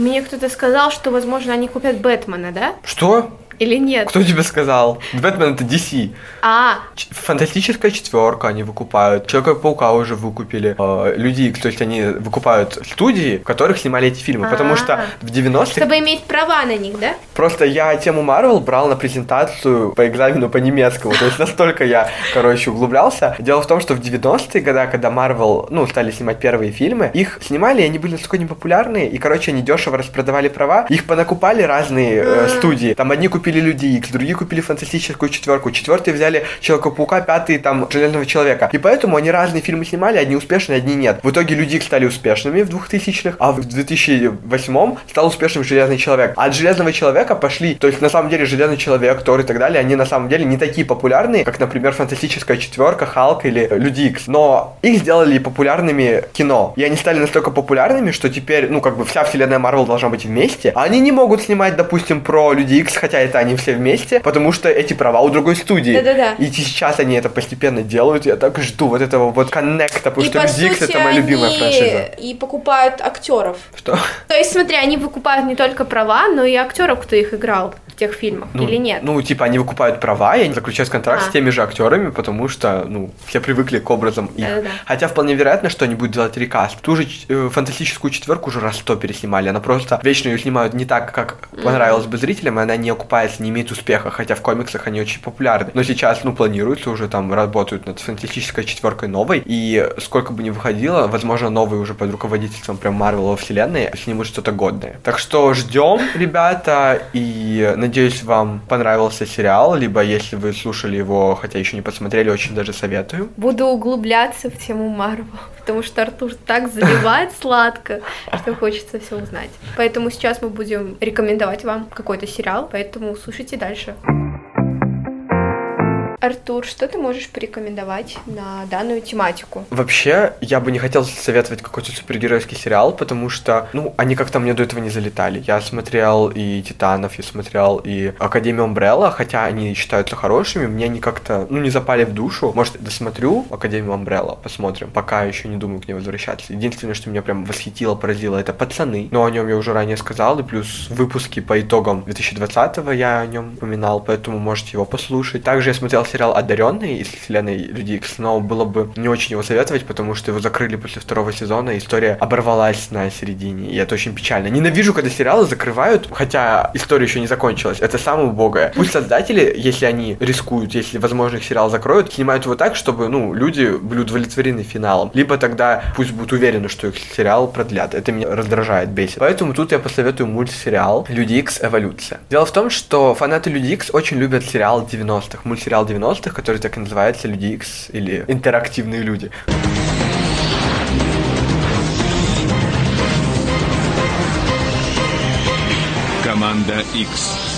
Мне кто-то сказал, что, возможно, они купят Бэтмена, да? Что? Или нет? Кто тебе сказал? Бэтмен это DC. А, Фантастическая четверка они выкупают. Человека-паука уже выкупили. Э, Люди Икс, то есть они выкупают студии, в которых снимали эти фильмы. Потому что А. в 90-х чтобы иметь права на них, да? Просто я тему Марвел брал на презентацию по экзамену по немецкому. То есть настолько я, короче, углублялся. Дело в том, что в 90-е годы, когда Марвел, ну, стали снимать первые фильмы, их снимали, и они были настолько непопулярные, и, короче, они дешево распродавали права. Их понакупали разные э, студии. Там одни купили Люди Икс, другие купили Фантастическую четверку, четвертые взяли Человека-паука, пятый там Железного Человека. И поэтому они разные фильмы снимали, одни успешные, одни нет. В итоге Люди Икс стали успешными в 2000-х, а в 2008 стал успешным Железный Человек. А от Железного Человека пошли, то есть на самом деле Железный Человек, Тор и так далее, они на самом деле не такие популярные, как, например, Фантастическая Четверка, Халк или Люди Икс. Но их сделали популярными кино. И они стали настолько популярными, что теперь, ну, как бы вся вселенная Марвел должна быть вместе. А они не могут снимать, допустим, про Люди Икс, хотя это они все вместе, потому что эти права у другой студии. Да-да-да. И сейчас они это постепенно делают. Я так жду вот этого вот коннекта, потому и что по Люди Икс сути это моя любимая франшиза. и покупают актеров. Что? То есть, смотри, они выкупают не только права, но и актеров, кто их играл в тех фильмах, Ну, или нет? Ну, типа, они выкупают права, и они заключают контракт А. с теми же актерами, потому что, ну, все привыкли к образам их. Да-да-да. Хотя вполне вероятно, что они будут делать рекаст. Ту же э, фантастическую четверку уже раз сто переснимали. Она просто вечно ее снимают не так, как понравилось бы зрителям, и она не окупается, не имеет успеха, хотя в комиксах они очень популярны. Но сейчас, ну, планируется уже там, работают над фантастической четверкой новой, и сколько бы ни выходило, возможно, новый уже под руководительством прям Марвел во вселенной снимут что-то годное. Так что ждем, ребята, и надеюсь, вам понравился сериал, либо если вы слушали его, хотя еще не посмотрели, очень даже советую. Буду углубляться в тему Марвел, потому что Артур так заливает сладко, что хочется все узнать. Поэтому сейчас мы будем рекомендовать вам какой-то сериал, поэтому слушайте дальше. Артур, что ты можешь порекомендовать на данную тематику? Вообще, я бы не хотел советовать какой-то супергеройский сериал, потому что, ну, они как-то мне до этого не залетали. Я смотрел и Титанов, я смотрел и Академию Умбрелла, хотя они считаются хорошими, мне они как-то, ну, не запали в душу. Может, досмотрю Академию Умбрелла, посмотрим. Пока еще не думаю к ней возвращаться. Единственное, что меня прям восхитило, поразило, это «Пацаны». Но о нем я уже ранее сказал, и плюс выпуски по итогам 2020-го я о нем упоминал, поэтому можете его послушать. Также я смотрел сериал «Одаренный» из вселенной Люди Икс, но было бы не очень его советовать, потому что его закрыли после второго сезона, история оборвалась на середине, и это очень печально. Ненавижу, когда сериалы закрывают, хотя история еще не закончилась. Это самое убогое. Пусть создатели, если они рискуют, если, возможно, их сериал закроют, снимают его так, чтобы, ну, люди были удовлетворены финалом. Либо тогда пусть будут уверены, что их сериал продлят. Это меня раздражает, бесит. Поэтому тут я посоветую мультсериал Люди Икс Эволюция. Дело в том, что фанаты Люди Икс очень любят сериал 90-х, мультсериал 90-х, который так и называется Люди Икс или Интерактивные люди. Команда X.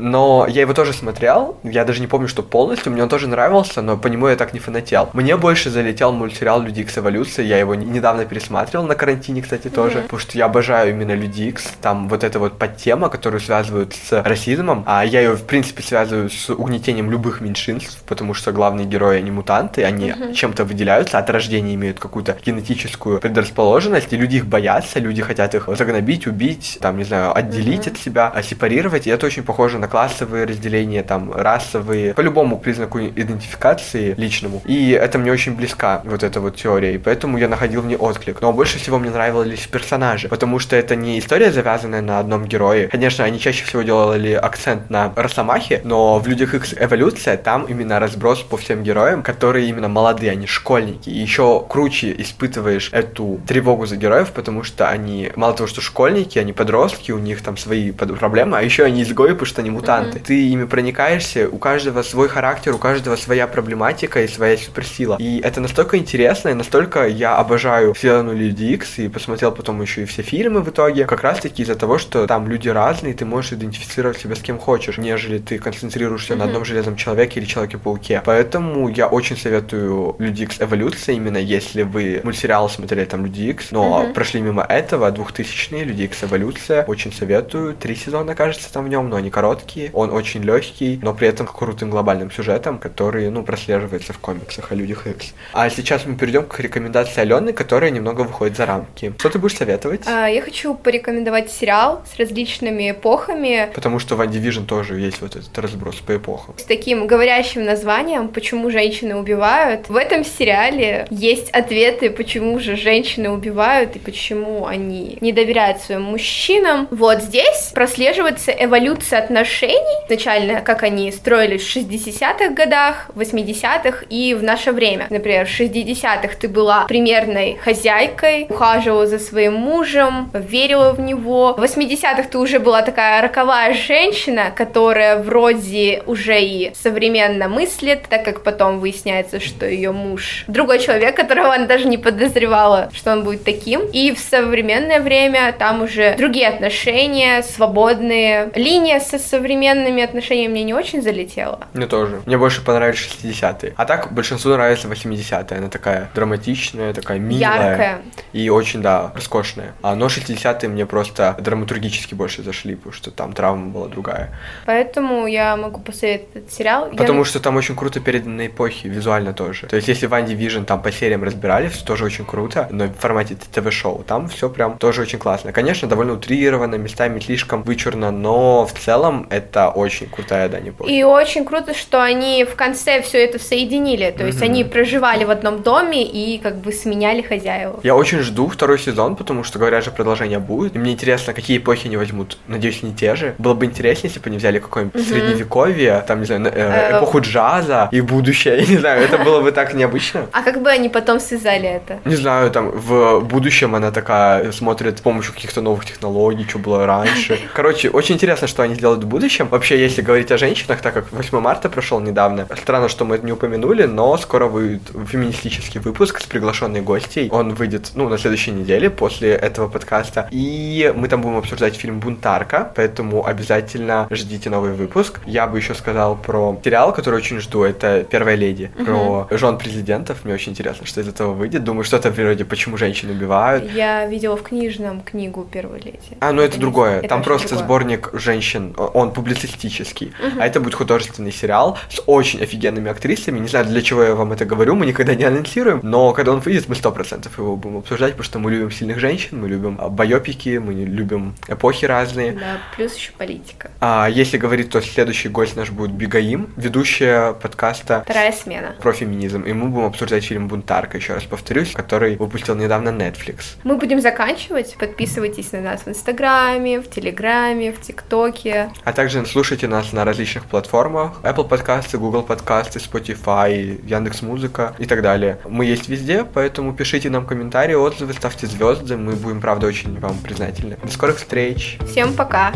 Но я его тоже смотрел, я даже не помню, что полностью, мне он тоже нравился, но по нему я так не фанател. Мне больше залетел мультсериал Люди Икс Эволюция, я его не- недавно пересматривал на карантине, кстати, тоже, потому что я обожаю именно Люди Икс, там вот эта вот подтема, которую связывают с расизмом, а я ее, в принципе, связываю с угнетением любых меньшинств, потому что главные герои, они мутанты, они чем-то выделяются, от рождения имеют какую-то генетическую предрасположенность, и люди их боятся, люди хотят их загнобить, убить, там, не знаю, отделить от себя, а сепарировать, и это очень похоже на классовые разделения, там, расовые, по любому признаку идентификации личному. И это мне очень близка, вот эта вот теория, и поэтому я находил в ней отклик. Но больше всего мне нравились персонажи, потому что это не история, завязанная на одном герое. Конечно, они чаще всего делали акцент на Росомахе, но в Людях X Эволюция там именно разброс по всем героям, которые именно молодые, они школьники. И еще круче испытываешь эту тревогу за героев, потому что они, мало того, что школьники, они подростки, у них там свои проблемы, а еще они изгои, потому что они мутанты. Mm-hmm. Ты ими проникаешься, у каждого свой характер, у каждого своя проблематика и своя суперсила. И это настолько интересно, и настолько я обожаю вселенную Люди Икс, и посмотрел потом еще и все фильмы в итоге, как раз таки из-за того, что там люди разные, ты можешь идентифицировать себя с кем хочешь, нежели ты концентрируешься mm-hmm. на одном железном человеке или Человеке-пауке. Поэтому я очень советую Люди Икс Эволюция, именно если вы мультсериал смотрели там Люди Икс, но mm-hmm. прошли мимо этого, 2000-е, Люди Икс Эволюция, очень советую. Три сезона, кажется, там в нем, но они короткие. Он очень легкий, но при этом крутым глобальным сюжетом, который, ну, прослеживается в комиксах о Людях Икс. А сейчас мы перейдем к рекомендации Алены, которая немного выходит за рамки. Что ты будешь советовать? А, я хочу порекомендовать сериал с различными эпохами. Потому что в Division тоже есть вот этот разброс по эпохам. С таким говорящим названием «Почему женщины убивают». В этом сериале есть ответы, почему же женщины убивают и почему они не доверяют своим мужчинам. Вот здесь прослеживается эволюция отношений. Изначально, как они строились в 60-х годах, 80-х и в наше время. Например, в 60-х ты была примерной хозяйкой, ухаживала за своим мужем, верила в него. В 80-х ты уже была такая роковая женщина, которая вроде уже и современно мыслит, так как потом выясняется, что ее муж другой человек, которого она даже не подозревала, что он будет таким. И в современное время там уже другие отношения, свободные. Линия со современными отношениями мне не очень залетела. Мне тоже. Мне больше понравились 60-е. А так большинству нравится 80-е. Она такая драматичная, такая милая. Яркая. И очень, да, роскошная. А но 60-е мне просто драматургически больше зашли, потому что там травма была другая. Поэтому я могу посоветовать этот сериал. Потому я... что там очень круто переданы эпохи, визуально тоже. То есть если в Анди Vision там по сериям разбирались, тоже очень круто, но в формате ТВ-шоу там все прям тоже очень классно. Конечно, довольно утрировано, местами слишком вычурно, но в целом это очень крутая Дани Бой. И очень круто, что они в конце все это соединили, то есть mm-hmm. они проживали в одном доме и как бы сменяли хозяева. Я очень жду второй сезон, потому что, говорят же, продолжение будет. И мне интересно, какие эпохи они возьмут. Надеюсь, не те же. Было бы интересно, если бы они взяли какое-нибудь mm-hmm. средневековье, там, не знаю, э, э, эпоху джаза и будущее. Я не знаю, это было бы так необычно. А как бы они потом связали это? Не знаю, там в будущем она такая смотрит с помощью каких-то новых технологий, что было раньше. Короче, очень интересно, что они сделают в будущем. Вообще, если говорить о женщинах, так как 8 марта прошел недавно, странно, что мы это не упомянули, но скоро выйдет феминистический выпуск с приглашенной гостей. Он выйдет, ну, на следующей неделе после этого подкаста. И мы там будем обсуждать фильм «Бунтарка», поэтому обязательно ждите новый выпуск. Я бы еще сказал про сериал, который очень жду, это «Первая леди», угу. про жен президентов. Мне очень интересно, что из этого выйдет. Думаю, что-то вроде «Почему женщины убивают». Я видела в книжном книгу «Первой леди». А, ну это, это другое. Это Там просто другое. сборник женщин, он публицистический. Угу. А это будет художественный сериал с очень офигенными актрисами. Не знаю, для чего я вам это говорю, мы никогда не анонсируем, но когда он выйдет, мы сто процентов его будем обсуждать, потому что мы любим сильных женщин, мы любим а, байопики, мы любим эпохи разные. Да, плюс еще политика. А если говорить, то следующий гость наш будет Бигаим, ведущая подкаста «Вторая смена» про феминизм, и мы будем обсуждать фильм «Бунтарка», еще раз повторюсь, который выпустил недавно Netflix. Мы будем заканчивать, подписывайтесь на нас в Инстаграме, в Телеграме, в ТикТоке. А также слушайте нас на различных платформах, Apple подкасты, Google подкасты, Spotify, Яндекс Музыка и так далее. Мы есть везде, поэтому пишите нам комментарии, отзывы, ставьте звезды, мы будем, правда, очень вам признательны. До скорых встреч! Всем пока!